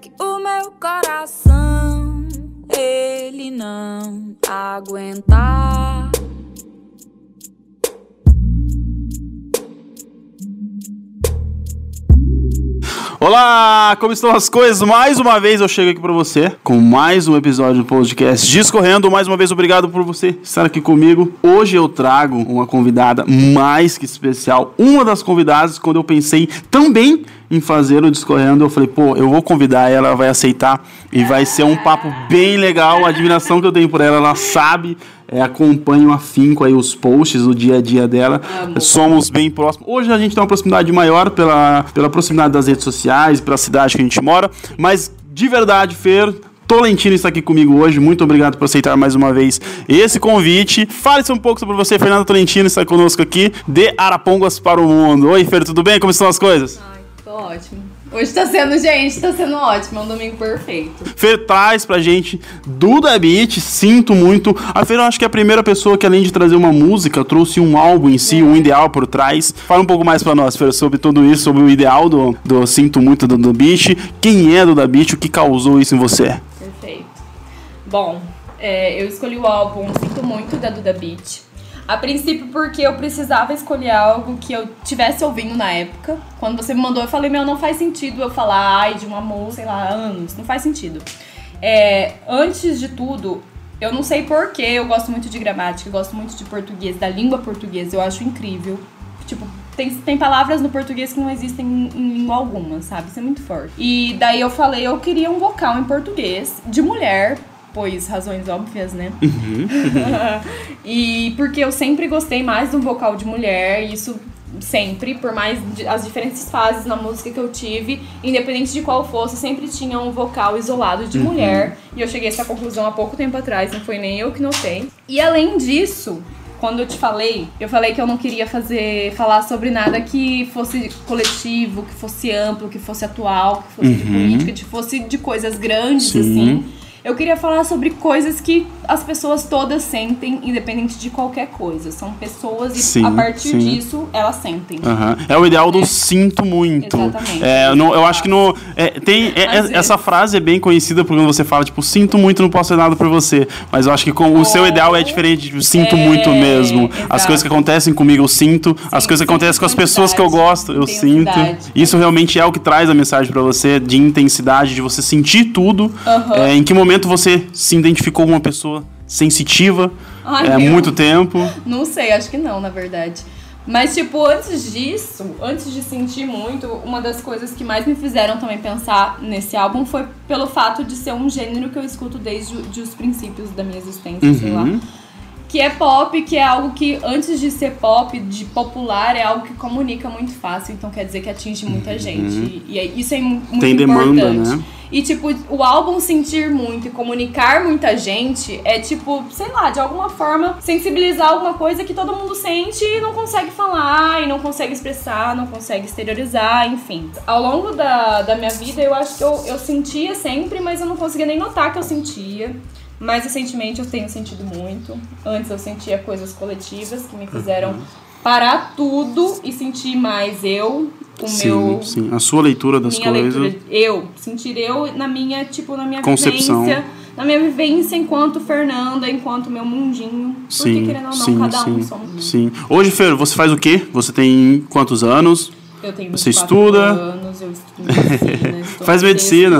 Que o meu coração ele não aguentar. Olá, como estão as coisas? Mais uma vez eu chego aqui para você com mais um episódio do podcast Discorrendo. Mais uma vez, obrigado por você estar aqui comigo. Hoje eu trago uma convidada mais que especial. Uma das convidadas, quando eu pensei também em fazer o Discorrendo, eu falei, pô, eu vou convidar ela, ela vai aceitar e vai ser um papo bem legal. A admiração que eu tenho por ela, ela sabe é, acompanho afinco aí os posts do dia a dia dela. Amo. Somos bem próximos. Hoje a gente tem uma proximidade maior pela, pela proximidade das redes sociais, pela cidade que a gente mora, mas de verdade, Fer, Tolentino está aqui comigo hoje. Muito obrigado por aceitar mais uma vez esse convite. Fale-se um pouco sobre você. Fernando Tolentino está conosco aqui, de Arapongas para o Mundo. Oi, Fer, tudo bem? Como estão as coisas? Ai, tô ótimo. Hoje tá sendo, gente, tá sendo ótimo. É um domingo perfeito. Fer traz pra gente Duda Beat, sinto muito. A Fer eu acho que é a primeira pessoa que, além de trazer uma música, trouxe um álbum em si, um ideal por trás. Fala um pouco mais pra nós, Fer, sobre tudo isso, sobre o ideal do, do Sinto Muito do Duda Beat. Quem é Duda Beat, o que causou isso em você? Perfeito. Bom, é, eu escolhi o álbum Sinto Muito da Duda Beat. A princípio porque eu precisava escolher algo que eu tivesse ouvindo na época. Quando você me mandou, eu falei, meu, não faz sentido eu falar ai de um amor, sei lá, anos. Não faz sentido. É, antes de tudo, eu não sei porquê, eu gosto muito de gramática, eu gosto muito de português, da língua portuguesa, eu acho incrível. Tipo, tem, tem palavras no português que não existem em, em língua alguma, sabe? Isso é muito forte. E daí eu falei, eu queria um vocal em português de mulher, pois razões óbvias, né? e porque eu sempre gostei mais do vocal de mulher, e isso sempre, por mais de- as diferentes fases na música que eu tive, independente de qual fosse, sempre tinha um vocal isolado de mulher. E eu cheguei a essa conclusão há pouco tempo atrás, não foi nem eu que notei. E além disso, quando eu te falei, eu falei que eu não queria fazer falar sobre nada que fosse coletivo, que fosse amplo, que fosse atual, que fosse de Uhum. política, que fosse de coisas grandes Sim. assim. Eu queria falar sobre coisas que as pessoas todas sentem, independente de qualquer coisa. São pessoas e Sim, a partir sim. disso elas sentem. Aham. É o ideal do sinto muito. Exatamente. É, eu não- eu acho que no, é, tem, é- é- essa frase é bem conhecida porque quando você fala, tipo, sinto muito, não posso fazer nada por você. Mas eu acho que com, o seu ideal é diferente, tipo, sinto É, muito mesmo. As exato. coisas que acontecem comigo, eu sinto. As Sim, coisas que acontecem com as pessoas que eu gosto, eu sinto. Isso realmente é o que traz a mensagem pra você de intensidade, de você sentir tudo. É, em que momento você se identificou com uma pessoa sensitiva? Ai, é meu. muito tempo. Não sei, acho que não, na verdade. Mas, tipo, antes disso, antes de sentir muito, uma das coisas que mais me fizeram também pensar nesse álbum foi pelo fato de ser um gênero que eu escuto desde os princípios da minha existência, sei lá. Uhum. Que é pop, que é algo que, antes de ser pop, de popular, é algo que comunica muito fácil. Então quer dizer que atinge muita gente. E, e é- isso é mu- muito Uhum. Tem demanda, importante. né? E, tipo, o álbum sentir muito e comunicar muita gente é, tipo, sei lá, de alguma forma sensibilizar alguma coisa que todo mundo sente e não consegue falar, e não consegue expressar, não consegue exteriorizar, enfim. Ao longo da, da minha vida, eu acho que eu, eu sentia sempre, mas eu não conseguia nem notar que eu sentia. Mais recentemente eu tenho sentido muito. Antes eu sentia coisas coletivas que me fizeram parar tudo e sentir mais eu, o Sim, meu sim. A sua leitura das coisas. leitura, eu, sentir eu na minha, tipo, na minha Concepção. vivência, na minha vivência enquanto Fernanda, enquanto meu mundinho. Porque Sim, querendo ou não, sim, cada um sim, somos. sim. Hoje, Fer, você faz o quê? Você tem quantos anos? Eu tenho Você 24 estuda? anos, eu estudo medicina, Faz medicina.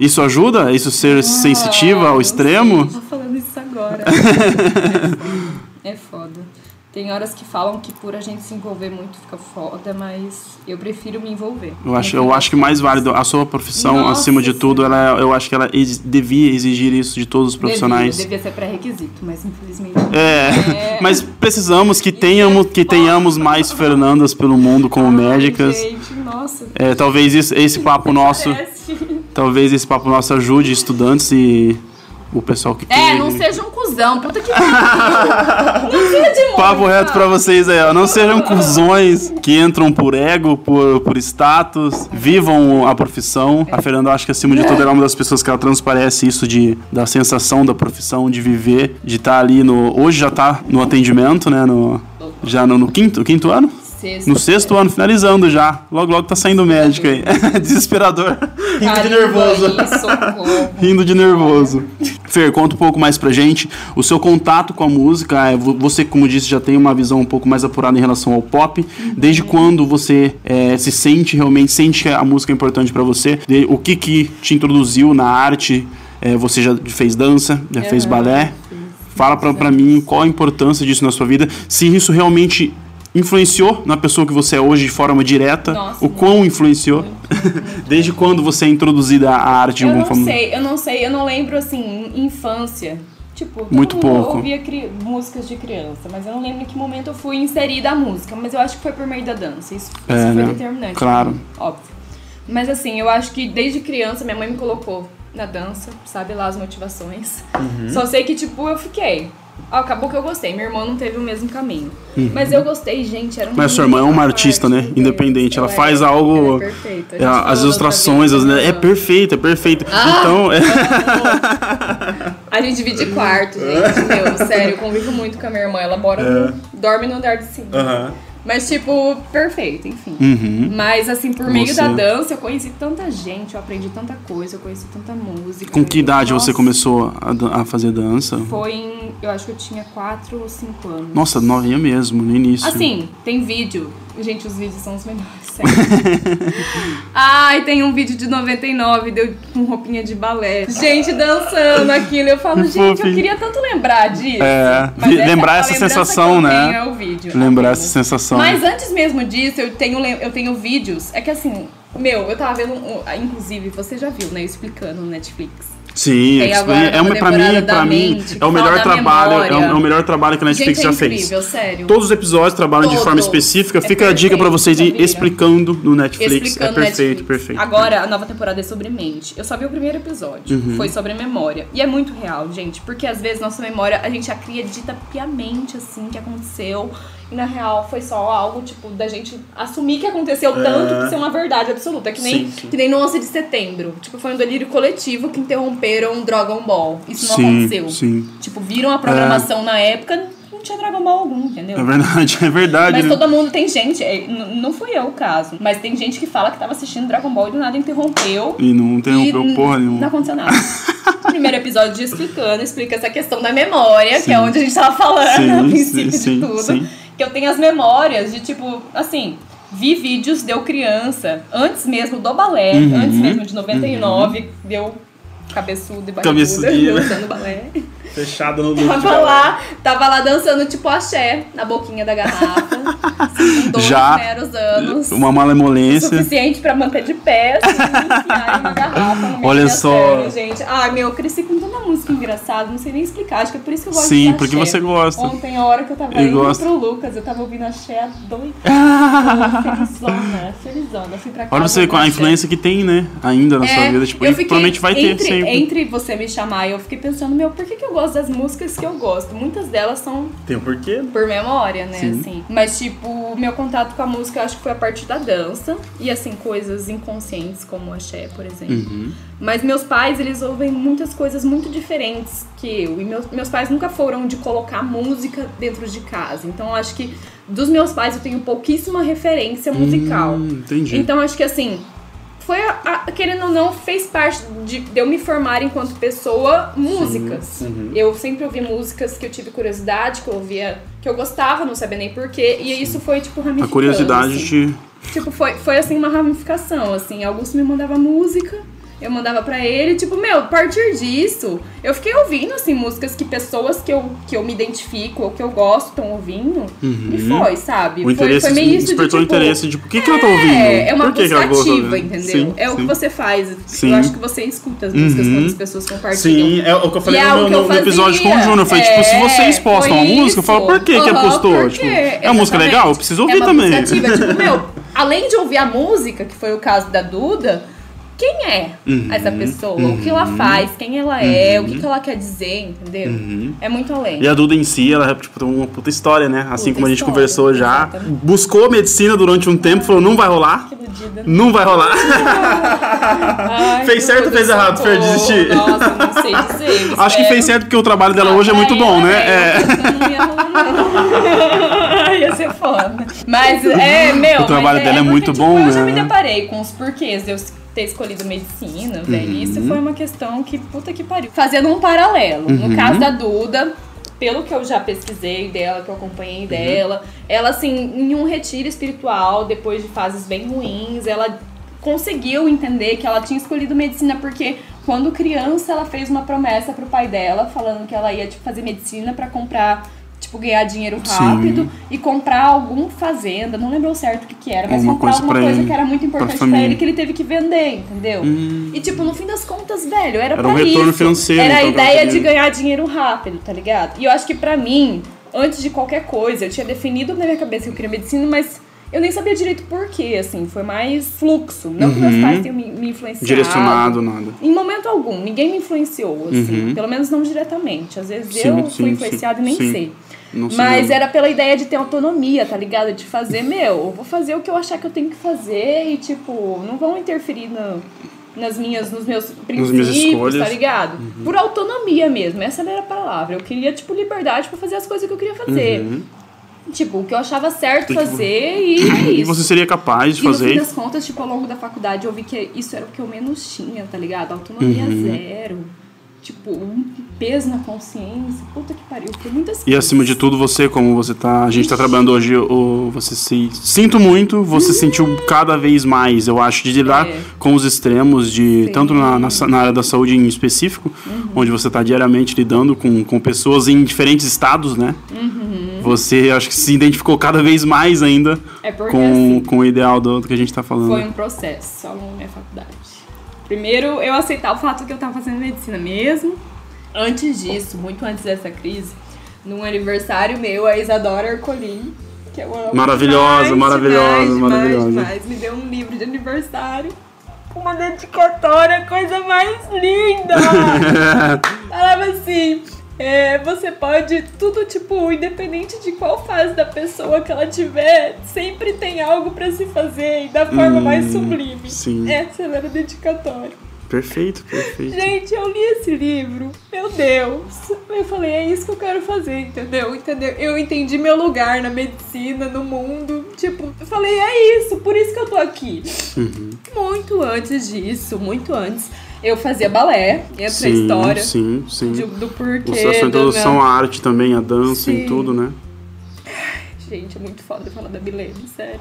Isso ajuda? Isso ser sensitiva ao Ah, extremo? eu sei, Tô falando isso agora. é foda. É foda. Tem horas que falam que por a gente se envolver muito fica foda, mas eu prefiro me envolver. Eu acho, eu acho que mais válido a sua profissão, Nossa acima de tudo, ela, eu acho que ela ex- devia exigir isso de todos os profissionais. Devia, devia ser pré-requisito, mas infelizmente. É, mas precisamos que tenhamos, que tenhamos mais Fernandas pelo mundo como médicas. Gente, nossa. É, talvez isso- esse papo nosso, Parece. Talvez esse papo nosso ajude estudantes e o pessoal que É, não seja um cuzão, puta que pariu. Não Papo reto pra vocês aí, ó. Não sejam cuzões que entram por ego, por, por status, vivam a profissão. A Fernanda, acho que acima de tudo, ela é uma das pessoas que ela transparece isso de, da sensação da profissão, de viver, de estar ali no. Hoje já tá no atendimento, né? No, já no, no quinto, quinto ano? Sexto. No sexto ano, finalizando já. Logo, logo tá saindo médico aí. Desesperador. Rindo de nervoso. aí. Rindo de nervoso. Fer, conta um pouco mais pra gente. O seu contato com a música, é, vo- você, como disse, já tem uma visão um pouco mais apurada em relação ao pop. Desde quando você é, se sente realmente, sente que a música é importante pra você? De- o que que te introduziu na arte? É, você já fez dança, já fez Aham, balé? Fala pra, pra mim qual a importância disso na sua vida. Se isso realmente influenciou na pessoa que você é hoje de forma direta. Nossa, o quão influenciou. Desde quando você é introduzida à arte Eu alguma não forma? sei, eu não sei, eu não lembro assim, infância. Tipo, Muito pouco. ouvia cri- músicas de criança, mas eu não lembro em que momento eu fui inserida a música, mas eu acho que foi por meio da dança. Isso, É, isso foi né? determinante. Claro. Óbvio. Mas assim, eu acho que desde criança minha mãe me colocou na dança, sabe lá as motivações. Uhum. Só sei que, tipo, eu fiquei. Ó, acabou que eu gostei. Minha irmã não teve o mesmo caminho. Mas eu gostei, gente. Era um Uhum. Mas sua irmã é uma artista, né? Independente. Ela é- faz algo- ela é perfeita. É, as ilustrações, as- né? é perfeito, é perfeito. Ah! Então, é, A gente divide quarto, gente. Meu, sério, eu convivo muito com a minha irmã. Ela mora no, dorme no andar de cima. Mas, tipo, perfeito, enfim. Uhum. Mas, assim, por meio Você. da dança, eu conheci tanta gente, eu aprendi tanta coisa, eu conheci tanta música. com que idade você Nossa, começou a, a fazer dança? Foi em. Eu acho que eu tinha 4 ou 5 anos. Nossa, novinha mesmo, no início. Assim, tem vídeo. Gente, os vídeos são os melhores, sério. Ai, tem um vídeo de 99, deu com roupinha de balé. Gente dançando aquilo. Eu falo, gente, eu queria tanto lembrar disso. É, vi- lembrar essa sensação, né? É o vídeo, Lembrar apenas. essa sensação. Mas antes mesmo disso, eu tenho, eu tenho vídeos. É que assim, meu, eu tava vendo. inclusive, você já viu, né? Explicando no Netflix. Sim, Tem é, agora é uma, pra mim, pra mim, é o melhor trabalho, é o, é o melhor trabalho que a Netflix Gente, é já fez. incrível, sério. Todos os episódios trabalham de forma específica. É Fica a dica pra perfeito, vocês ir explicando no Netflix. Explicando é perfeito, Netflix. perfeito. Agora, a nova temporada é sobre mente. Eu só vi o primeiro episódio. Uhum. Foi sobre memória. E é muito real, gente. Porque às vezes nossa memória, a gente acredita piamente, assim, que aconteceu. E na real foi só algo, tipo, da gente assumir que aconteceu tanto que ser uma verdade absoluta. É que nem, Sim, sim. que nem no 11 de setembro. Tipo, foi um delírio coletivo que interromperam Dragon Ball. Isso não Sim, aconteceu. sim. Tipo, viram a programação na época, não tinha Dragon Ball algum, entendeu? É verdade, é verdade. Mas né? todo mundo tem gente, é, não fui eu o caso, mas tem gente que fala que tava assistindo Dragon Ball e do nada interrompeu. E não interrompeu e porra nenhuma. Não aconteceu nada. Primeiro episódio de explicando, explica essa questão da memória, que é onde a gente tava falando Sim, no princípio sim, sim, de tudo. sim. Que eu tenho as memórias de tipo, assim, vi vídeos deu criança, antes mesmo do balé, Uhum, antes mesmo de 99, deu cabeçudo e barriguda, dançando balé. Fechada no Tava lá, tava lá dançando tipo axé na boquinha da garrafa. assim, com dois Já. meros anos. Uma malemolência. Suficiente pra manter de pé, assim, enfiar em uma garrafa no Olha só. série, gente. Ai, meu, eu cresci com tanta música engraçada, não sei nem explicar. Acho que é por isso que eu gosto Sim, de porque axé. você gosta. Ontem, a hora que eu tava Eu indo gosto. pro Lucas, eu tava ouvindo axé doida. felizona, felizona. Fui pra casa. Olha você com a axé. influência que tem, né? Ainda na sua É, vida. Tipo, eu fiquei provavelmente vai ter entre, Entre você me chamar eu fiquei pensando, meu, por que, que eu gosto das músicas que eu gosto? Muitas delas são Tem um porquê. por memória, né, Sim. assim. Mas, tipo, meu contato com a música eu acho que foi a partir da dança. E, assim, coisas inconscientes, como o axé, por exemplo. Uhum. Mas meus pais, eles ouvem muitas coisas muito diferentes que eu. E meus, meus pais nunca foram de colocar música dentro de casa. Então, eu acho que dos meus pais eu tenho pouquíssima referência musical. Hum, entendi. Então acho que assim, foi a, a- querendo ou não, fez parte de, de eu me formar enquanto pessoa músicas. uhum. Eu sempre ouvi músicas que eu tive curiosidade, que eu ouvia, que eu gostava, não sabia nem porquê. E isso foi, tipo, a ramificando. curiosidade assim. te. Tipo, foi, foi assim uma ramificação, assim. Augusto me mandava música, eu mandava pra ele, tipo, meu, a partir disso, eu fiquei ouvindo, assim, músicas que pessoas que eu, que eu me identifico ou que eu gosto estão ouvindo. E foi, sabe? O foi, interesse foi meio isso de, tipo, interesse de por que, que ela tá ouvindo? é, é uma por que que ouvindo? entendeu? Sim, é o que sim. você faz. Sim. Eu acho que você escuta as músicas Uhum. quando as pessoas compartilham. Sim, é o que eu falei é no, que eu no- no episódio com o Júnior. Eu falei, tipo, se É, vocês postam uma foi música, eu falo, por que que Aham, postou? Tipo, é uma música legal? Eu preciso ouvir é uma também. buscativa, tipo, meu, além de ouvir a música, que foi o caso da Duda, quem é Uhum, essa pessoa? O que ela faz? Quem ela é? O que, que ela quer dizer, entendeu? Uhum. É muito além. E a Duda em si, ela tipo, tem uma puta história, né? Assim Puta como a gente história, conversou já. exatamente. Buscou medicina durante um tempo, falou, não vai rolar. Que iludida. Não vai rolar. Ai, Fez certo ou fez errado, Fer, desistir? Nossa, não sei dizer. Acho que fez certo porque o trabalho dela Ah, hoje é muito pra bom, né? É. eu Não ia rolar, não. ia ser foda. Mas é, meu. O trabalho mas dela é muito tipo, bom, Eu já né? me deparei com os porquês eu ter escolhido medicina, velho. Uhum. Isso foi uma questão que, puta que pariu. Fazendo um paralelo. Uhum. No caso da Duda, pelo que eu já pesquisei dela, que eu Uhum. acompanhei dela, ela, assim, em um retiro espiritual, depois de fases bem ruins, ela conseguiu entender que ela tinha escolhido medicina porque quando criança ela fez uma promessa pro pai dela falando que ela ia tipo, fazer medicina pra comprar tipo ganhar dinheiro Sim. rápido e comprar algum fazenda não lembro certo o que, que era mas Alguma comprar coisa alguma pra coisa ele, que era muito pra importante pra, família. ele que ele teve que vender entendeu Hum. e tipo no fim das contas velho era, Era um pra retorno isso. financeiro, era a então, ideia de ganhar dinheiro rápido tá ligado e eu acho que pra mim antes de qualquer coisa eu tinha definido na minha cabeça que eu queria medicina mas eu nem sabia direito por quê, assim, foi mais fluxo. Não que meus Uhum. pais tenham me, me influenciado. Direcionado, nada. Em momento algum, ninguém me influenciou, assim. Uhum. Pelo menos não diretamente. Às vezes Sim, eu sim, fui influenciada sim, e nem sim. sei. Mas era pela ideia de ter autonomia, tá ligado? De fazer, meu, eu vou fazer o que eu achar que eu tenho que fazer e, tipo, não vão interferir no, nas minhas, nos meus princípios, tá ligado? Uhum. Por autonomia mesmo, essa era a palavra. Eu queria, tipo, liberdade pra fazer as coisas que eu queria fazer. Uhum. Tipo, o que eu achava certo Tipo, fazer e é isso. E você seria capaz de E no fim fazer. das contas, tipo, ao longo da faculdade eu vi que isso era o que eu menos tinha, tá ligado? Autonomia Uhum. zero. Tipo, um peso na consciência. Puta que pariu, foi muitas E coisas. acima de tudo, você, como você tá. A gente tá trabalhando hoje, o, você se. Sinto muito, você sentiu cada vez mais, eu acho, de lidar É. com os extremos, de Sim. Uhum. tanto na, na, na área da saúde em específico, onde você tá diariamente lidando com, com pessoas em diferentes estados, né? Você acho que se identificou cada vez mais ainda Uhum. É com, assim, com o ideal do, do que a gente tá falando. foi um processo ao longo da minha faculdade. Primeiro, eu aceitar o fato que eu tava fazendo medicina mesmo. Antes disso, muito antes dessa crise, num aniversário meu, a Isadora Ercolim, que eu amo Maravilhosa, maravilhosa, maravilhosa. Demais, demais, me deu um livro de aniversário. Uma dedicatória, coisa mais linda! Falava assim, é, você pode, tudo tipo, independente de qual fase da pessoa que ela tiver, sempre tem algo pra se fazer e da forma Hum, mais sublime. sim. Essa era a dedicatória. Perfeito, perfeito. Gente, eu li esse livro, meu Deus. Eu falei, é isso que eu quero fazer, entendeu? Entendeu? Eu entendi meu lugar na medicina, no mundo. Tipo, eu falei, é isso, por isso que eu tô aqui. Uhum. Muito antes disso, muito antes, eu fazia balé, entra a Sim, história sim, sim. de- do porquê. A sua introdução meu- à arte também, a dança e Sim. tudo, né? Gente, é muito foda falar da Milene, sério.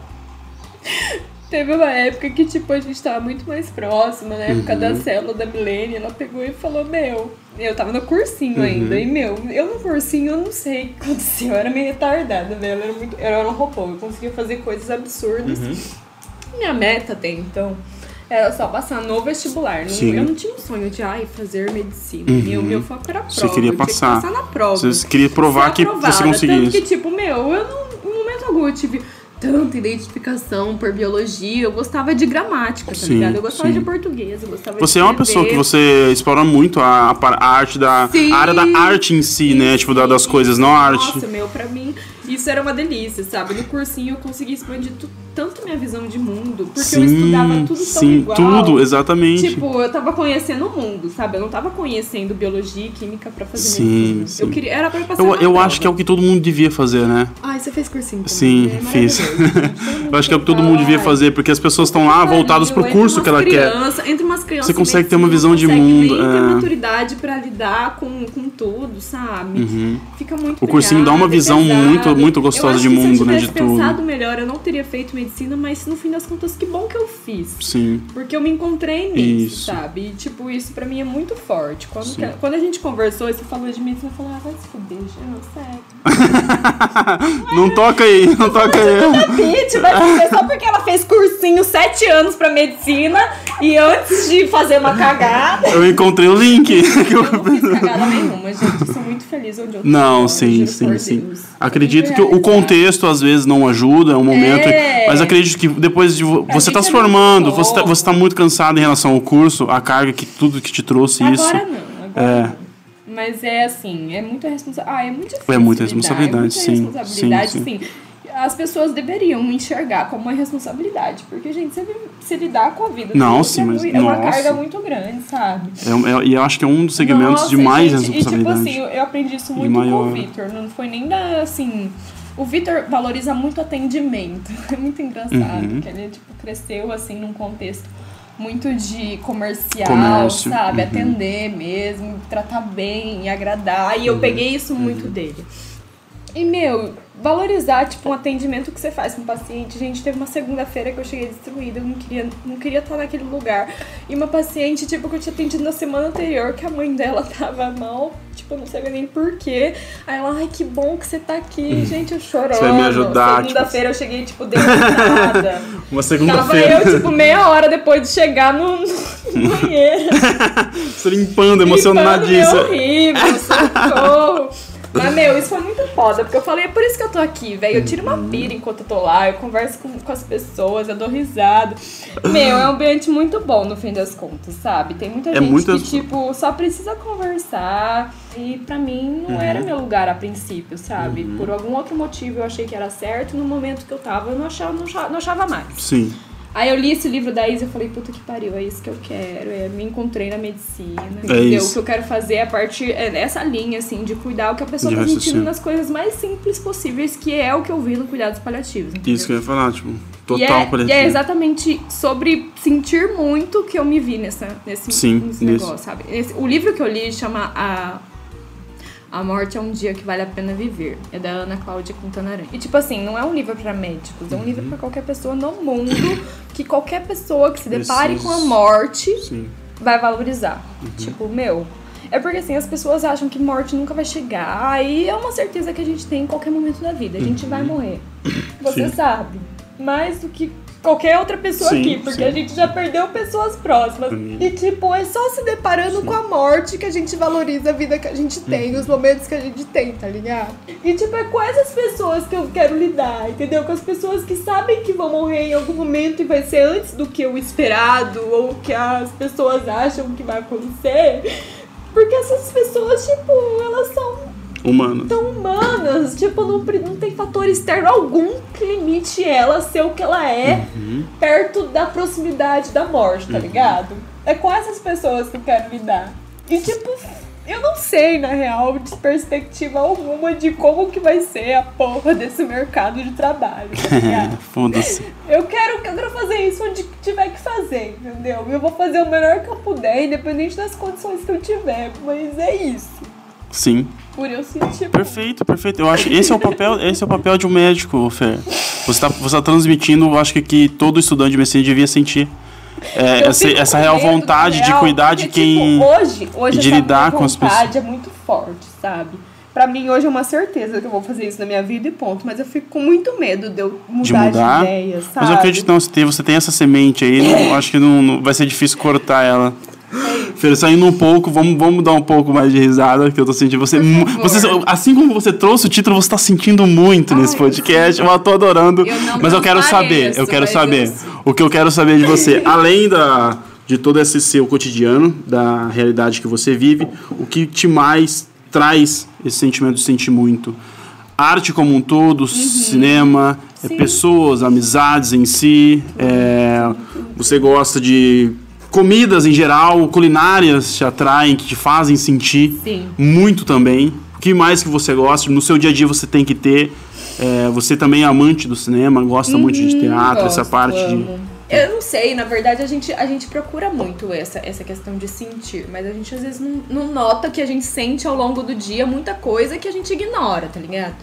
Teve uma época que, tipo, a gente tava muito mais próxima, na época Uhum. da célula da Milene, ela pegou e falou, meu, eu tava no cursinho Uhum. ainda, e meu, eu no cursinho eu não sei o que aconteceu, eu era meio retardada, velho, eu era, muito, eu era um robô, eu conseguia fazer coisas absurdas. Uhum. Minha meta até então era só passar no vestibular. Não- eu não tinha um sonho de ai, fazer medicina. Uhum. Meu, meu foco era a prova. Você queria tinha que passar. passar na prova. Você queria provar que você conseguia Tanto que, tipo, meu, eu não, em momento algum eu tive tanta identificação por biologia. Eu gostava de gramática, tá Sim, ligado? Eu gostava sim. de português, eu gostava Você de é uma pessoa que você explora muito a, a arte da Sim. a área da arte em si, né? Tipo, da- das coisas, não a arte. Nossa, meu, pra mim, isso era uma delícia, sabe? No cursinho eu consegui expandir tu- tanto minha visão de mundo, porque eu estudava tudo tão sim, igual. tudo, exatamente. Tipo, eu tava conhecendo o mundo, sabe? Eu não tava conhecendo biologia e química pra fazer Sim, medicina. sim. Eu queria, era pra eu passar eu na eu prova. acho que é o que todo mundo devia fazer, né? Ai, você fez cursinho também, Sim, né? fiz. Mundo Eu acho que é o que todo mundo devia fazer, porque as pessoas estão lá voltadas pro curso que ela umas quer. Entre umas crianças Você consegue ter uma visão de mundo, Nem ter é. maturidade pra lidar com, com tudo, sabe? Fica muito Uhum. O cursinho dá uma é visão pesado. muito- muito gostosa Eu acho de que mundo, se eu né, tivesse de tudo. pensado melhor, eu não teria feito medicina, mas no fim das contas, que bom que eu fiz. Sim. Porque eu me encontrei nisso, Isso. sabe? E, tipo, isso pra mim é muito forte. Quando, que- quando a gente conversou e você falou de medicina, eu falei, ah, vai se fuder, não, sério. não toca aí, não toca aí. Vai só porque ela fez cursinho sete anos pra medicina e antes de fazer uma cagada. Eu encontrei o link. Eu não fiz cagada nenhuma, gente. Eu sou muito feliz onde eu tô. Não, sim, sim, sim. Deus. Acredito que o contexto às vezes não ajuda, é um momento. É. Mas acredito que depois de vo- A você tá gente se é formando, você tá, bom. você tá muito cansado em relação ao curso, a carga que tudo que te trouxe isso. Agora não, agora É. não. Mas é assim, é muita responsabilidade. Ah, é muito difícil. É muita lidar, responsabilidade, é muita sim, responsabilidade, sim, sim. As pessoas deveriam enxergar como uma responsabilidade. Porque, gente, você se lidar com a vida Não, sim, é mas- mui- é uma nossa. carga muito grande, sabe? É- é- e eu acho que é um dos segmentos Nossa, de mais gente, responsabilidade. E tipo assim, eu- aprendi isso muito com maior. o Victor. Não foi nem da, assim, O Vitor valoriza muito atendimento. É muito engraçado. Uhum. Porque ele, tipo, cresceu, assim, num contexto muito de comercial, Comércio, sabe? uhum. Atender mesmo, tratar bem e agradar. E eu peguei isso muito Uhum. dele. E, meu, valorizar, tipo, um atendimento que você faz com o paciente. Gente, teve uma segunda-feira que eu cheguei destruída, eu não queria, não queria estar naquele lugar. E uma paciente, tipo, que eu tinha atendido na semana anterior, que a mãe dela tava mal, tipo, eu não sabia nem porquê. Aí ela, ai, que bom que você tá aqui. Gente, eu chorando. Uhum. Você vai me ajudar, tipo- Segunda-feira eu cheguei, tipo, deitada. Uma Tava segunda-feira. eu, tipo, meia hora depois de chegar no, no banheiro. Você limpando, emocionadíssima. horrível, socorro. Mas, meu, isso foi muito foda, porque eu falei, é por isso que eu tô aqui, velho. Eu tiro uma pira enquanto eu tô lá, eu converso com, com as pessoas, eu dou risada. Meu, é um ambiente muito bom no fim das contas, sabe? Tem muita É gente muitas- que, tipo, só precisa conversar. E pra mim não era meu lugar a princípio, sabe? Por algum outro motivo eu achei que era certo, no momento que eu tava, eu não achava, não achava, não achava mais. Sim. Aí eu li esse livro da Isa e falei, puta que pariu, é isso que eu quero. É, me encontrei na medicina. É entendeu? isso. O que eu quero fazer é a partir é nessa linha, assim, de cuidar o que a pessoa De tá sentindo nas coisas mais simples possíveis, que é o que eu vi no cuidados paliativos. entendeu? Isso que eu ia falar, tipo, E total é, por e é exatamente sobre sentir muito que eu me vi nessa, nesse, Sim, nesse negócio, sabe? Esse- o livro que eu li chama a, a Morte é um Dia que Vale a Pena Viver. É da Ana Cláudia Quintana Aranha. E tipo assim, não é um livro pra médicos, é um livro pra qualquer pessoa no mundo, que qualquer pessoa que se depare Precisa. com a morte Sim. vai valorizar. Tipo, meu. É porque assim, as pessoas acham que morte nunca vai chegar. E é uma certeza que a gente tem em qualquer momento da vida. A gente vai morrer. Você Uhum. Sim. sabe. Mais do que qualquer outra pessoa Sim, aqui. Porque sim. a gente já perdeu pessoas próximas. Família. E tipo, é só se deparando com a morte que a gente valoriza a vida que a gente tem, Uhum. os momentos que a gente tem, tá ligado? E tipo, é com essas pessoas que eu quero lidar, entendeu? Com as pessoas que sabem que vão morrer em algum momento e vai ser antes do que o esperado ou que as pessoas acham que vai acontecer. Porque essas pessoas, tipo, elas são Humano. tão humanas, tipo, não, não tem fator externo algum que limite ela a ser o que ela é Uhum. perto da proximidade da morte, tá ligado? É com essas pessoas que eu quero lidar. E tipo, eu não sei, na real, de perspectiva alguma de como que vai ser a porra desse mercado de trabalho, tá ligado? Foda-se. Eu quero, eu quero fazer isso onde tiver que fazer, entendeu? Eu vou fazer o melhor que eu puder, independente das condições que eu tiver. Mas é isso. Sim. Por eu sentir. Perfeito, perfeito. Eu acho que esse é o papel, esse é o papel de um médico, Fer. Você está você tá transmitindo, eu acho que, que todo estudante de medicina devia sentir. É, essa, essa real vontade na de real, cuidar de quem. Tipo, hoje, hoje de lidar com as vontade é muito forte, sabe? Pra mim, hoje é uma certeza que eu vou fazer isso na minha vida e ponto. Mas eu fico com muito medo de eu mudar de de, mudar. ideia, sabe? Mas eu acredito que não, tem, você tem essa semente aí, não, eu acho que não, não- vai ser difícil cortar ela. Fer, saindo um pouco, vamos, vamos dar um pouco mais de risada, que eu tô sentindo você, você. Assim como você trouxe o título, você tá sentindo muito nesse Ai, podcast. Eu tô adorando. Eu mas eu quero saber, eu quero saber. eu- O que eu quero saber de você, além da, de todo esse seu cotidiano, da realidade que você vive, o que te mais traz esse sentimento de sentir muito? Arte como um todo, cinema, é, Uhum. Sim. pessoas, amizades em si. é, você gosta de comidas em geral, culinárias te atraem, que te fazem sentir Sim. muito também. O que mais que você gosta? No seu dia a dia você tem que ter. é, você também é amante do cinema, gosta muito de teatro, essa Uhum, Gosto, parte de. amo. Eu não sei, na verdade a gente, a gente procura muito essa, essa questão de sentir, mas a gente às vezes não, não nota que a gente sente ao longo do dia muita coisa que a gente ignora, tá ligado?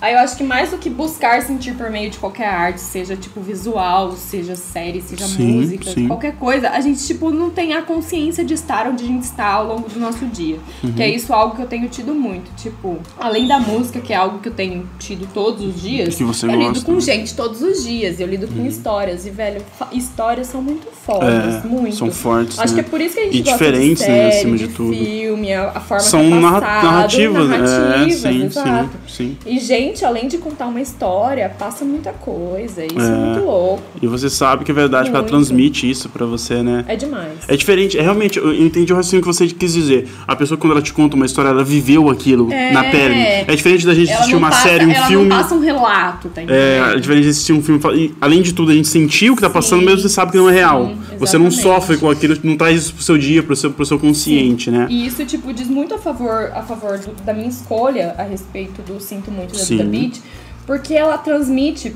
Aí eu acho que mais do que buscar sentir por meio de qualquer arte, seja tipo visual, seja série, seja Sim, música, sim. qualquer coisa, a gente tipo não tem a consciência de estar onde a gente está ao longo do nosso dia. Uhum. Que é isso algo que eu tenho tido muito, tipo, além da música, que é algo que eu tenho tido todos os dias, eu lido com gente todos os dias, eu lido com histórias e velho, histórias são muito fodas, É, muito. são fortes, Acho né? que é por isso que a gente E gosta diferentes, de né, série, acima de tudo. filme, a, a forma São que é passado, narrativas, né? É, narrativas, sim, exato. sim, sim. E, gente, além de contar uma história, passa muita coisa. Isso é, É. muito louco. E você sabe que é verdade, que ela Muito. transmite isso pra você, né? É demais. É diferente, é realmente, eu entendi o raciocínio que você quis dizer. A pessoa, quando ela te conta uma história, ela viveu aquilo É. na pele. É diferente da gente Ela assistir uma passa, série, um ela filme. não passa um relato, tá entendendo? É, é diferente de assistir um filme. E, além de tudo, a gente sentir o que tá passando, Sim, mesmo você sabe que não é real. sim, você não sofre com aquilo, não traz isso pro seu dia, pro seu, pro seu consciente, né? E isso, tipo, diz muito a favor, a favor do- da minha escolha a respeito do Sinto Muito da Sim. Duda Beat. Porque ela transmite.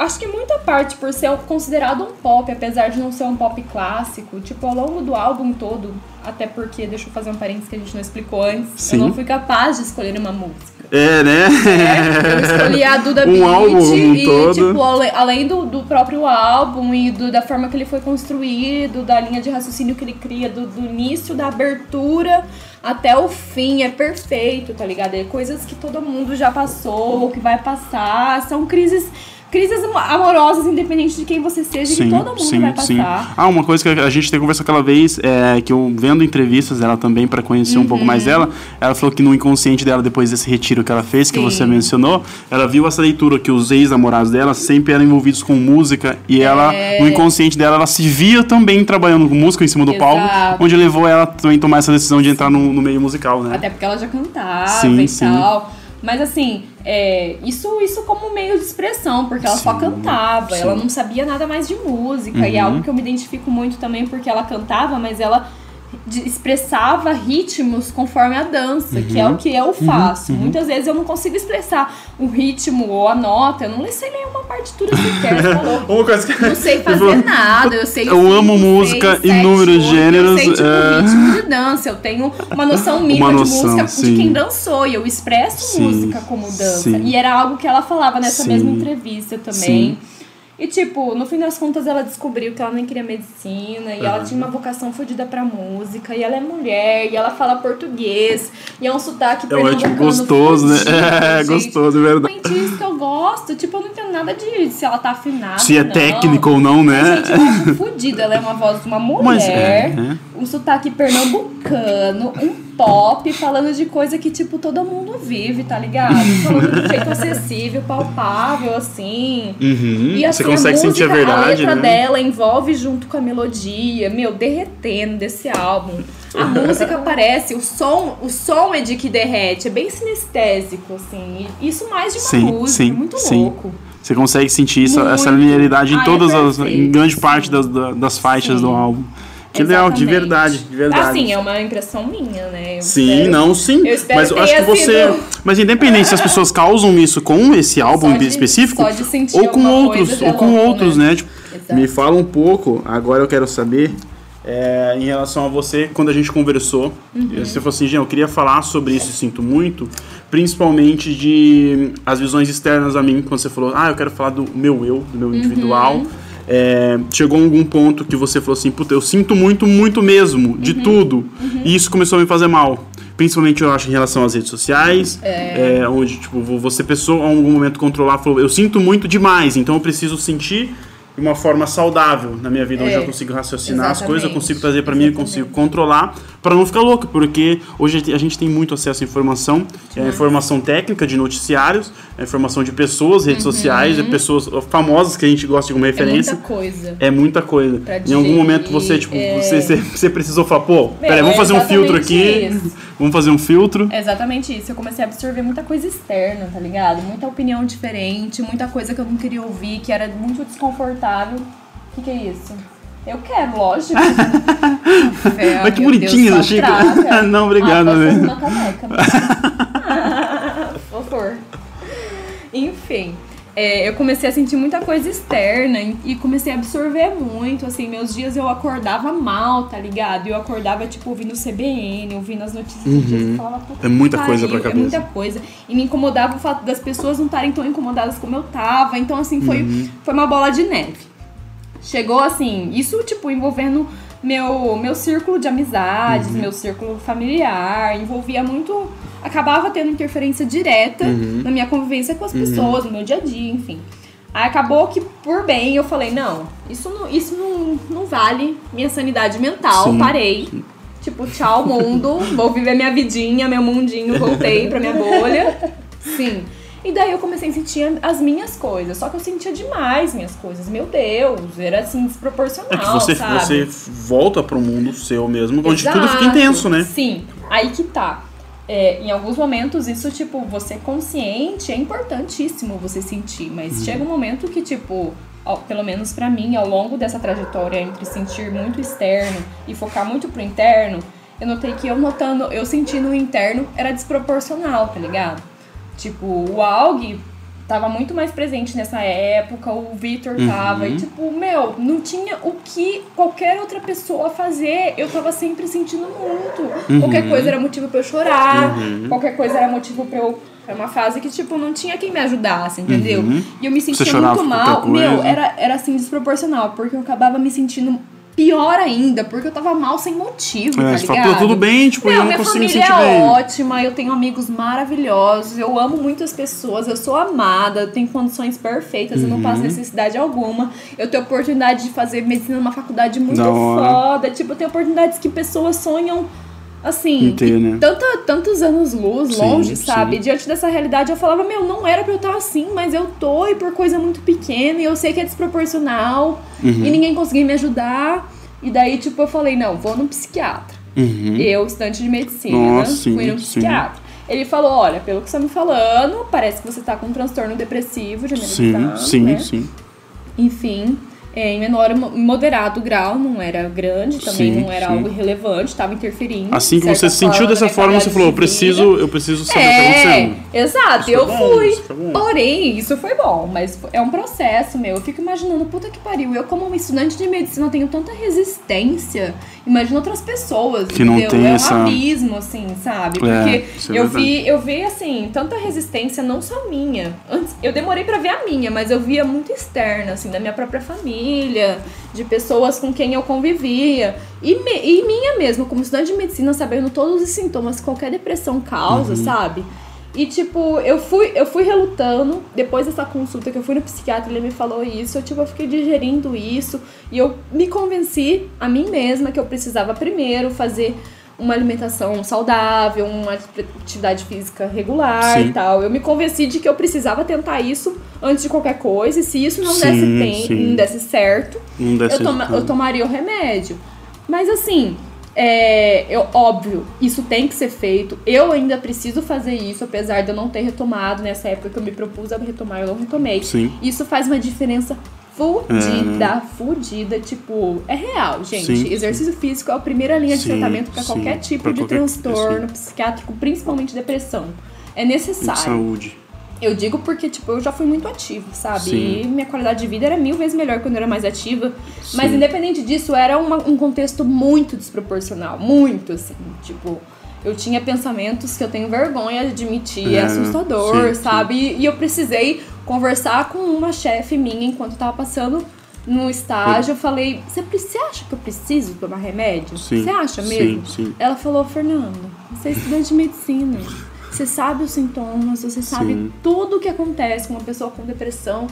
Acho que muita parte por ser considerado um pop, apesar de não ser um pop clássico. Tipo, ao longo do álbum todo, até porque, deixa eu fazer um parênteses que a gente não explicou antes, Sim. eu não fui capaz de escolher uma música. É, né? Eu escolhi a Duda Um Beat álbum e, todo. tipo, além do, do próprio álbum e do- da forma que ele foi construído, da linha de raciocínio que ele cria, do, do início, da abertura até o fim, é perfeito, tá ligado? É coisas que todo mundo já passou, que vai passar, são crises, crises amo- amorosas, independente de quem você seja, que todo mundo vai passar. Ah, uma coisa que a gente tem conversado aquela vez, é que eu vendo entrevistas dela também para conhecer um pouco mais dela, ela falou que no inconsciente dela, depois desse retiro que ela fez, que Sim. você mencionou, ela viu essa leitura que os ex-namorados dela sempre eram envolvidos com música e ela, no inconsciente dela, ela se via também trabalhando com música em cima do palco, Exato. onde levou ela também a tomar essa decisão de entrar no, no meio musical, né? Até porque ela já cantava Sim, e sim. tal. Mas assim, é, isso, isso como meio de expressão, porque ela só Sim, cantava, sim. ela não sabia nada mais de música. E é Uhum. algo que eu me identifico muito também, porque ela cantava, mas ela expressava ritmos conforme a dança, que é Uhum. o que eu faço. Muitas vezes eu não consigo expressar o ritmo ou a nota, eu não sei nenhuma partitura sequer? Uma coisa que Não sei fazer nada, eu sei Eu amo seis, música, sete, inúmeros oito, gêneros, Eu sei, tipo, é. ritmo de dança, eu tenho uma noção mínima noção, de música sim. de quem dançou e eu expresso Sim, música como dança. sim. E era algo que ela falava nessa Sim, mesma entrevista também. E, tipo, no fim das contas, ela descobriu que ela nem queria medicina, e ela Aham. tinha uma vocação fodida pra música, e ela é mulher, e ela fala português, e é um sotaque É um é, tipo, gostoso, né? fudido, É, gente. gostoso, é verdade. Realmente isso que eu gosto. Tipo, eu não entendo nada de se ela tá afinada. Se é não. técnico ou não, né? Gente, ela é fodida. Ela é uma voz de uma mulher, Mas é, é. um sotaque pernambucano, um pop, falando de coisa que, tipo, todo mundo vive, tá ligado? Falando de um jeito acessível, palpável, assim. Uhum, E assim, Você consegue a música, sentir a verdade, letra né? dela envolve junto com a melodia, meu, derretendo desse álbum. A música parece, o som, o som é de que derrete, é bem sinestésico, assim. Isso mais de uma Sim, música, sim, muito sim. louco. Você consegue sentir essa, Muito. essa linearidade em Ai, é todas as. em grande parte das, da- das faixas do álbum. Que legal, de verdade, de verdade. Assim, é uma impressão minha, né? Eu Sim, espero- não, sim. eu espero mas eu que acho que você. sido- Mas independente se as pessoas causam isso com esse álbum de- específico ou com outros, ou com louco, outros, né? né? Tipo, me fala um pouco, agora eu quero saber. é, em relação a você, quando a gente conversou, Uhum. você falou assim, Jean, eu queria falar sobre isso e sinto muito, principalmente de as visões externas a mim, quando você falou, ah, eu quero falar do meu eu, do meu individual. Uhum. É, chegou a algum ponto que você falou assim, puta, eu sinto muito, muito mesmo, de Uhum. tudo. E isso começou a me fazer mal. Principalmente, eu acho, em relação às redes sociais, é, onde, tipo, você pessoa, em algum momento, controlar, falou, eu sinto muito demais, então eu preciso sentir de uma forma saudável na minha vida, onde É, eu consigo raciocinar as coisas, eu exatamente, consigo trazer pra mim, eu exatamente. consigo controlar, pra não ficar louco, porque hoje a gente tem muito acesso à informação, é a informação técnica de noticiários, a informação de pessoas, redes sociais, é pessoas famosas que a gente gosta de como Uhum. É referência. muita coisa. É muita coisa. Pra em algum momento você, tipo, é. você, você, precisou falar, pô, peraí, Meu, vamos é fazer um filtro exatamente aqui. isso. Vamos fazer um filtro. É exatamente isso. Eu comecei a absorver muita coisa externa, tá ligado? Muita opinião diferente, muita coisa que eu não queria ouvir, que era muito desconfortável. O que, que é isso? Eu quero, lógico. Fé, Olha que bonitinho, Deus, Chico. traga. Não, obrigado, Ah, né? pode ser uma caneca. Por favor. Enfim. É, eu comecei a sentir muita coisa externa e- comecei a absorver muito, assim, meus dias eu acordava mal, tá ligado? Eu acordava, tipo, ouvindo CBN, ouvindo as notícias do dia, eu falava, "Puta É muita que coisa pariu", pra É cabeça. muita coisa. E me incomodava o fato das pessoas não estarem tão incomodadas como eu tava, então, assim, foi, Uhum. foi uma bola de neve. Chegou, assim, isso, tipo, envolvendo meu, meu círculo de amizades, Uhum. meu círculo familiar, envolvia muito. Acabava tendo interferência direta Uhum. na minha convivência com as pessoas, no meu dia a dia, enfim. Aí acabou que, por bem, eu falei: não, isso não, isso não, não vale minha sanidade mental, Sim. parei. Tipo, tchau, mundo, vou viver minha vidinha, meu mundinho, voltei pra minha bolha. Sim. E daí eu comecei a sentir as minhas coisas. Só que eu sentia demais minhas coisas. Meu Deus, era assim, desproporcional, É que você, sabe? você volta pro mundo seu mesmo, onde tudo fica Exato. intenso, né? Sim, aí que tá. É, em alguns momentos, isso, tipo, você consciente é importantíssimo você sentir, mas chega um momento que, tipo, ao- pelo menos pra mim, ao longo dessa trajetória entre sentir muito externo e focar muito pro interno, eu notei que eu notando, eu sentindo o interno era desproporcional, tá ligado? Tipo, o AUG tava muito mais presente nessa época, o Vitor tava. Uhum. E, tipo, meu, não tinha o que qualquer outra pessoa fazer. Eu tava sempre sentindo muito. Uhum. Qualquer coisa era motivo pra eu chorar, qualquer coisa era motivo pra eu. Era uma fase que, tipo, não tinha quem me ajudasse, entendeu? Uhum. E eu me sentia muito mal. Meu, era, era assim, desproporcional, porque eu acabava me sentindo pior ainda, porque eu tava mal sem motivo, É, tá ligado? pô, tudo bem, tipo, Meu, eu não minha consigo me família sentir é bem. ótima, eu tenho amigos maravilhosos, eu amo muitas pessoas, eu sou amada, eu tenho condições perfeitas, eu não Uhum. passo necessidade alguma. Eu tenho oportunidade de fazer medicina numa faculdade muito foda. Tipo, eu tenho oportunidades que pessoas sonham assim, ter, né? tanta, tantos anos luz, Sim, longe, sim. sabe? Diante dessa realidade, eu falava, meu, não era pra eu estar assim, mas eu tô, e por coisa muito pequena, e eu sei que é desproporcional, Uhum. e ninguém conseguia me ajudar. E daí, tipo, eu falei, não, vou no psiquiatra. Uhum. Eu, estudante de medicina, Nossa, sim, fui no sim. psiquiatra. Ele falou, olha, pelo que você tá me falando, parece que você tá com um transtorno depressivo Sim, generalizado, sim, né? sim. Enfim, é, em menor moderado grau, não era grande, também Sim, não era sim. algo irrelevante, estava interferindo. Assim que você se sentiu dessa forma, você falou, eu preciso, eu preciso saber o que tá É, exato, Isso eu bom, fui. isso. Porém, isso foi bom, mas é um processo, meu. Eu fico imaginando, puta que pariu. Eu, como uma estudante de medicina, tenho tanta resistência. Imagina outras pessoas, Que não entendeu? tem é um essa- abismo, assim, sabe? É, Porque é eu verdade. vi, eu vi, assim, tanta resistência, não só minha. Antes, eu demorei pra ver a minha, mas eu via muito externa, assim, da minha própria família, de pessoas com quem eu convivia. E, me- e minha mesmo, como estudante de medicina, sabendo todos os sintomas que qualquer depressão causa, Uhum. sabe? E tipo, eu fui, eu fui relutando, depois dessa consulta que eu fui no psiquiatra, ele me falou isso, eu tipo, eu fiquei digerindo isso, e eu me convenci a mim mesma que eu precisava primeiro fazer uma alimentação saudável, uma atividade física regular Sim. e tal. Eu me convenci de que eu precisava tentar isso antes de qualquer coisa, e se isso não Sim, desse bem, não desse certo, Não desse eu, toma- eu tomaria o remédio. Mas assim, é, eu, óbvio, isso tem que ser feito. Eu ainda preciso fazer isso, apesar de eu não ter retomado nessa época que eu me propus a retomar, eu não retomei. Sim. Isso faz uma diferença fudida, fudida, tipo, é real, gente. Sim, Exercício físico é a primeira linha de Sim, tratamento para sim, qualquer tipo pra de qualquer- transtorno psiquiátrico, principalmente depressão. É necessário. saúde. Eu digo porque, tipo, eu já fui muito ativa, sabe? Sim. E minha qualidade de vida era mil vezes melhor quando eu era mais ativa. Mas Sim. independente disso, era uma- um contexto muito desproporcional. Muito, assim. Tipo, eu tinha pensamentos que eu tenho vergonha de admitir. É, É, assustador, sim, sim. sabe? E, e eu precisei conversar com uma chefe minha enquanto eu tava passando no estágio. Eu falei, você acha que eu preciso tomar remédio? Sim, Você acha sim, mesmo? sim. Ela falou, Fernanda, você é estudante de medicina. Você sabe os sintomas, você sabe Sim. tudo o que acontece com uma pessoa com depressão.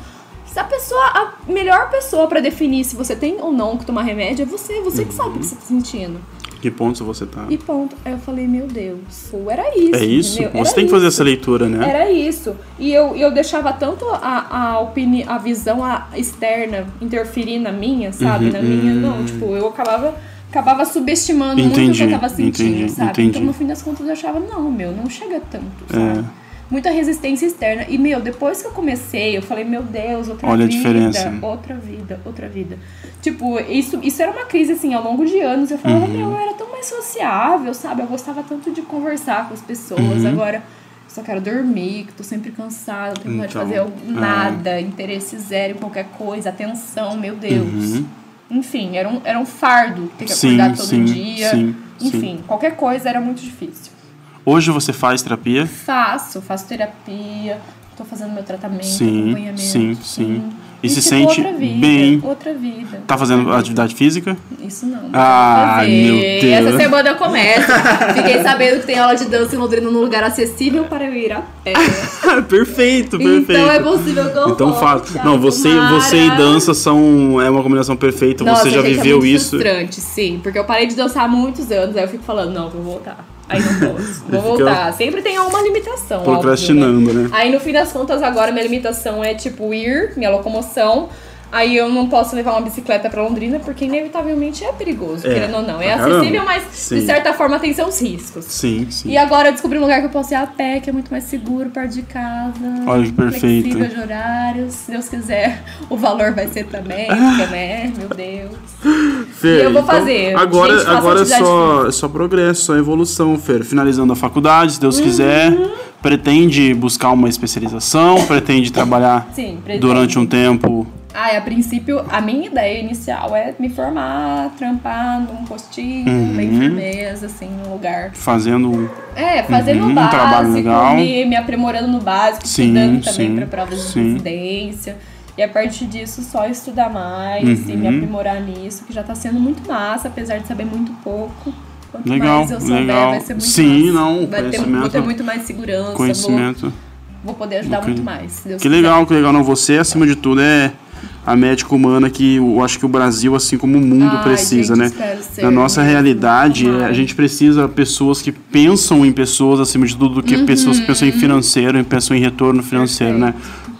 A pessoa, a melhor pessoa pra definir se você tem ou não que tomar remédio é você, você que sabe o que você tá sentindo. Que ponto você tá? E ponto. Aí eu falei, meu Deus, pô, era isso. É isso? entendeu? Você Era tem que fazer isso. essa leitura, né? Era isso. E eu, eu deixava tanto a, a, opini a visão a- externa interferir na minha, sabe? Uhum, Na minha, não. hum. Tipo, eu acabava, acabava subestimando muito o que Entendi, eu tava sentindo, entendi, sabe? entendi. Então, no fim das contas, eu achava, não, meu, não chega tanto, É. sabe? Muita resistência externa. E, meu, depois que eu comecei, eu falei, meu Deus, outra Olha a vida. diferença. Outra vida, outra vida. Tipo, isso, isso era uma crise, assim, ao longo de anos. Eu falava, Uhum. meu, eu era tão mais sociável, sabe? Eu gostava tanto de conversar com as pessoas. Uhum. Agora, só quero dormir, que tô sempre cansada, não tenho vontade Então, de fazer nada, interesse zero em qualquer coisa, atenção, meu Deus. Uhum. Enfim, era um, era um fardo ter que Sim, acordar todo sim, dia. sim, Enfim, sim. qualquer coisa era muito difícil. Hoje você faz terapia? Faço, faço terapia, tô fazendo meu tratamento, Sim, acompanhamento. sim, sim. E se tipo, sente outra vida, bem. Outra vida. Tá fazendo atividade física? Isso não. Ah, meu Deus. Essa semana eu começo. Fiquei sabendo que tem aula de dança em Londrina num lugar acessível para eu ir a pé. perfeito, perfeito. Então é possível que eu Então fala. ai, Não, você, você e dança são é uma combinação perfeita. Nossa, você já gente, viveu é muito isso. frustrante, sim. Porque eu parei de dançar há muitos anos, aí eu fico falando, não, vou voltar. Aí não posso. Vou voltar. Sempre tem uma limitação. Procrastinando, óbvio, né? Aí no fim das contas, agora minha limitação é tipo ir, minha locomoção. Aí eu não posso levar uma bicicleta pra Londrina, porque inevitavelmente é perigoso, É, querendo ou não. É caramba. acessível, mas Sim. de certa forma tem seus riscos. Sim, sim. E agora eu descobri um lugar que eu posso ir a pé, que é muito mais seguro, perto de casa. Olha que perfeito. Flexível de horários. Se Deus quiser, o valor vai ser também, porque, né? Meu Deus. Fer, E eu vou fazer. Agora, Gente, agora é só, é só progresso, só evolução, Fer. Finalizando a faculdade, se Deus quiser. pretende buscar uma especialização, pretende trabalhar Sim, durante um tempo. Ah, a princípio, a minha ideia inicial é me formar, trampar num postinho, Uhum. bem firmeza, assim, num lugar. Fazendo. É, fazendo Uhum, um trabalho básico, legal. me, me aprimorando no básico, Sim, estudando também para provas de sim. residência. E a partir disso, só estudar mais e me Uhum. aprimorar nisso, que já tá sendo muito massa, apesar de saber muito pouco. Quanto Legal, mais eu souber, legal. vai ser muito Sim, massa. não, vai ter, vou ter muito mais segurança, Conhecimento. Vou, vou poder ajudar Ok. muito mais. Que legal, que legal. Não, você, acima de tudo, é a médica humana que eu acho que o Brasil, assim como o mundo, Ai, precisa, gente, né? Na nossa realidade, é, a gente precisa de pessoas que pensam em pessoas acima de tudo do que pessoas que pensam em financeiro, e pensam em retorno financeiro, né?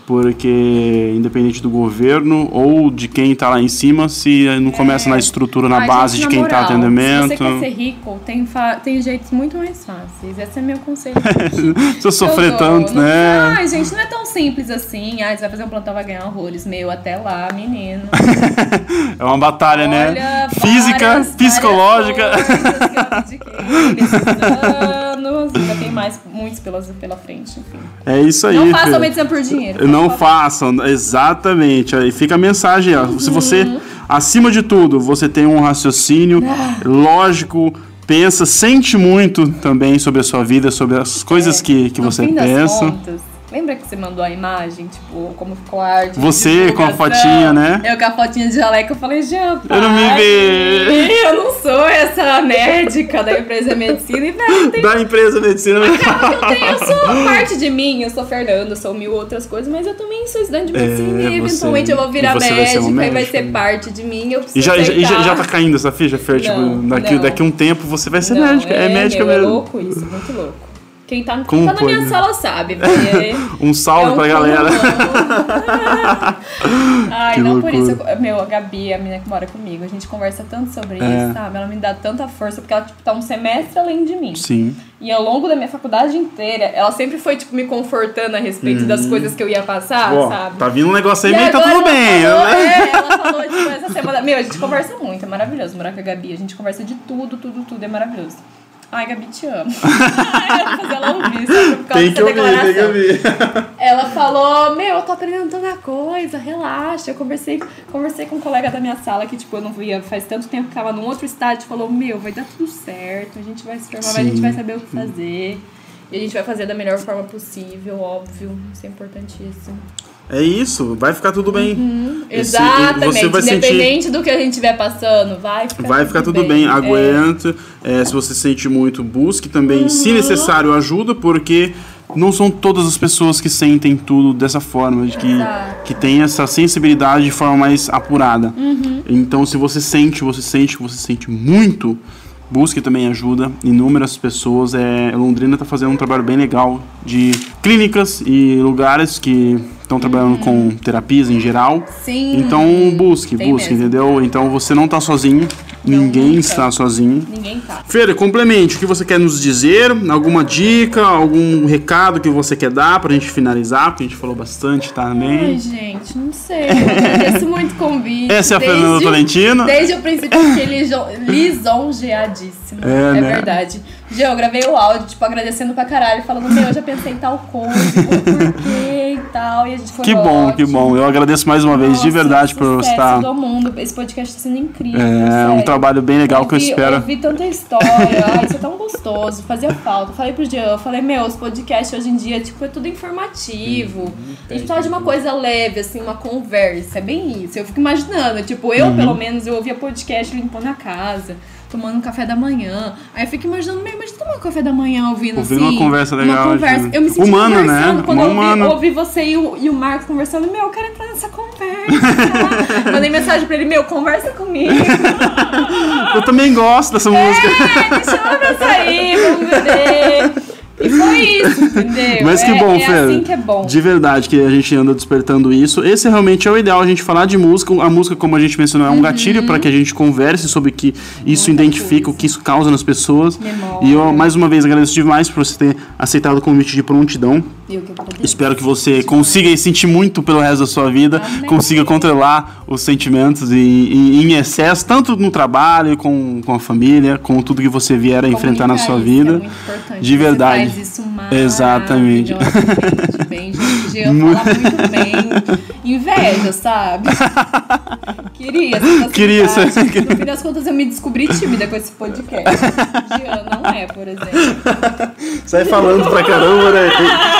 Porque independente do governo ou de quem tá lá em cima, se não começa na estrutura, na base gente, de quem tá moral, atendimento. Se você quer ser rico, tem, tem jeitos muito mais fáceis. Esse é meu conselho. Se eu sofrer Eu tanto, Não- né? Ai, gente, não é tão simples assim. Ai, você vai fazer um plantão, vai ganhar horrores. Meu, até lá, menino. É uma batalha, né? Olha, Física, várias- psicológica. várias coisas que eu anos. Ainda tem mais, muitos pelas, pela frente, enfim. É isso aí. Não façam medicina por dinheiro. Não façam, exatamente. Aí fica a mensagem, ó. Se você, Uhum. acima de tudo, você tem um raciocínio Ah. lógico, pensa, sente muito também sobre a sua vida, sobre as coisas que, que É, no você pensa. contas, lembra que você mandou a imagem, tipo, como ficou a arte? Você com a fotinha, né? Eu com a fotinha de jaleco, eu falei, Jean, Eu não me pai, vi. Eu não sou essa médica da empresa de medicina e velho, tem Da empresa medicina. eu, tenho, eu sou parte de mim, eu sou Fernando, eu sou mil outras coisas, mas eu também sou estudante de medicina É, e você- eventualmente eu vou virar você vai ser médica uma e vai médica. ser parte de mim. Eu preciso E já, e já, tá caindo essa ficha, Fer? Tipo, Não, daqui, não. daqui um tempo você vai ser Não, médica. É, médica meu, É mesmo. louco isso, muito louco. Quem tá, quem tá na minha sala sabe. Um salve É um pra galera. Ai, Que não por loucura. isso. eu- Meu, a Gabi, a menina que mora comigo, a gente conversa tanto sobre É. isso, sabe? Ela me dá tanta força, porque ela, tipo, tá um semestre além de mim. Sim. E ao longo da minha faculdade inteira, ela sempre foi, tipo, me confortando a respeito das coisas que eu ia passar, sabe? tá vindo um negócio aí, E mas tá tudo bem. Falou, né? é, ela falou, tipo, essa semana. Meu, a gente conversa muito, é maravilhoso morar com a Gabi. A gente conversa de tudo, tudo, tudo, é maravilhoso. Ai, Gabi, te amo. Fazer ela ouvir, sabe? Por causa Tem que ouvir, tem que ouvir. Ela falou, meu, eu tô aprendendo tanta coisa, relaxa. Eu conversei, conversei com um colega da minha sala que, tipo, eu não via faz tanto tempo que tava num outro estágio, falou, meu, vai dar tudo certo, a gente vai se formar, a gente vai saber o que fazer. E a gente vai fazer da melhor forma possível, óbvio. Isso é importantíssimo. É isso, vai ficar tudo bem. Esse- Exatamente. vai sentir- Independente do que a gente estiver passando, vai ficar Vai tudo ficar tudo bem. bem, É. aguenta. É, se você sente muito, busque também, Uhum. se necessário, ajuda, porque não são todas as pessoas que sentem tudo dessa forma, de que, Exato. que tem essa sensibilidade de forma mais apurada. Uhum. Então, se você sente, você sente você sente muito, busque também ajuda. Inúmeras pessoas. É, Londrina está fazendo um trabalho bem legal de clínicas e lugares que estão trabalhando com terapias em geral. Sim. Então busque, Tem busque, mesmo. entendeu? Então você não tá sozinho, ninguém nunca. está sozinho. Ninguém tá. Feira, complemente, o que você quer nos dizer? Alguma dica, algum recado que você quer dar pra gente finalizar? Porque a gente falou bastante Ai, também. gente, não sei. Eu agradeço muito o convite. Essa é a Desde Fernanda Tolentino. Desde o princípio, liso- lisonjeadíssima. É, É, né? verdade. Gê, eu gravei o áudio, tipo, agradecendo pra caralho, falando, meu, eu já pensei em tal coisa, o porquê e tal. E a gente foi Que bom, que ótimo. bom. Eu agradeço mais uma vez, de Nossa, verdade, por sucesso estar. do mundo. Esse podcast tá sendo incrível. É um sério. trabalho bem legal que eu espero. Ouvi tanta história, ai, isso é tão gostoso, fazia falta. Falei pro Jean, eu falei, meu, os podcasts hoje em dia, tipo, é tudo informativo. A gente fala de uma coisa leve, assim, uma conversa, é bem isso. Eu fico imaginando, tipo, eu, Uhum. pelo menos, eu ouvia podcast limpando a casa. Tomando um café da manhã. Aí eu fico imaginando, meu, mas tomar um café da manhã ouvindo Ouvindo assim. uma conversa legal, Uma conversa. Eu me senti humana, né? quando eu ouvi, ouvi você e o, e o Marcos conversando. Meu, eu quero entrar nessa conversa. Mandei mensagem pra ele, meu, conversa comigo. Eu também gosto dessa música. É, me chama pra sair, vamos beber. E foi isso, entendeu? Mas que É- bom, é Fer. assim que é bom. De verdade, que a gente anda despertando isso. Esse realmente é o ideal, a gente falar de música. A música, como a gente mencionou, é um gatilho para que a gente converse sobre o que isso Uhum. Muita identifica, coisa. o que isso causa nas pessoas. Memória. E eu, mais uma vez, agradeço demais por você ter aceitado o convite de prontidão. Eu que agradeço. Espero que você consiga sentir muito pelo resto da sua vida, Amém. consiga controlar os sentimentos e, e- em excesso, tanto no trabalho, com, com a família, com tudo que você vier a enfrentar na sua isso vida. É muito importante. De verdade. Faz isso Exatamente. maravilhosamente bem, gente. Jean fala muito bem. Inveja, sabe? Queria Queria facilidade. No fim das contas, eu me descobri tímida com esse podcast. Jean não é, por exemplo. Sai falando pra caramba, né?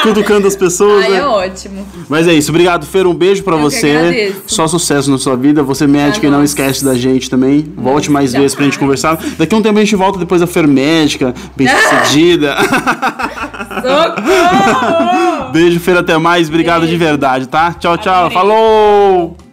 Cutucando as pessoas, Ai, né? é ótimo. Mas é isso. Obrigado, Fer. Um beijo pra Eu você. Só sucesso na sua vida. Você é médica e não esquece da gente também. Volte mais vezes pra gente conversar. Daqui a um tempo a gente volta depois da Fer médica, bem sucedida. Socorro! Beijo, Fer. Até mais. Obrigado de Beijo. verdade, tá? Tchau, tchau. Adorei. Falou!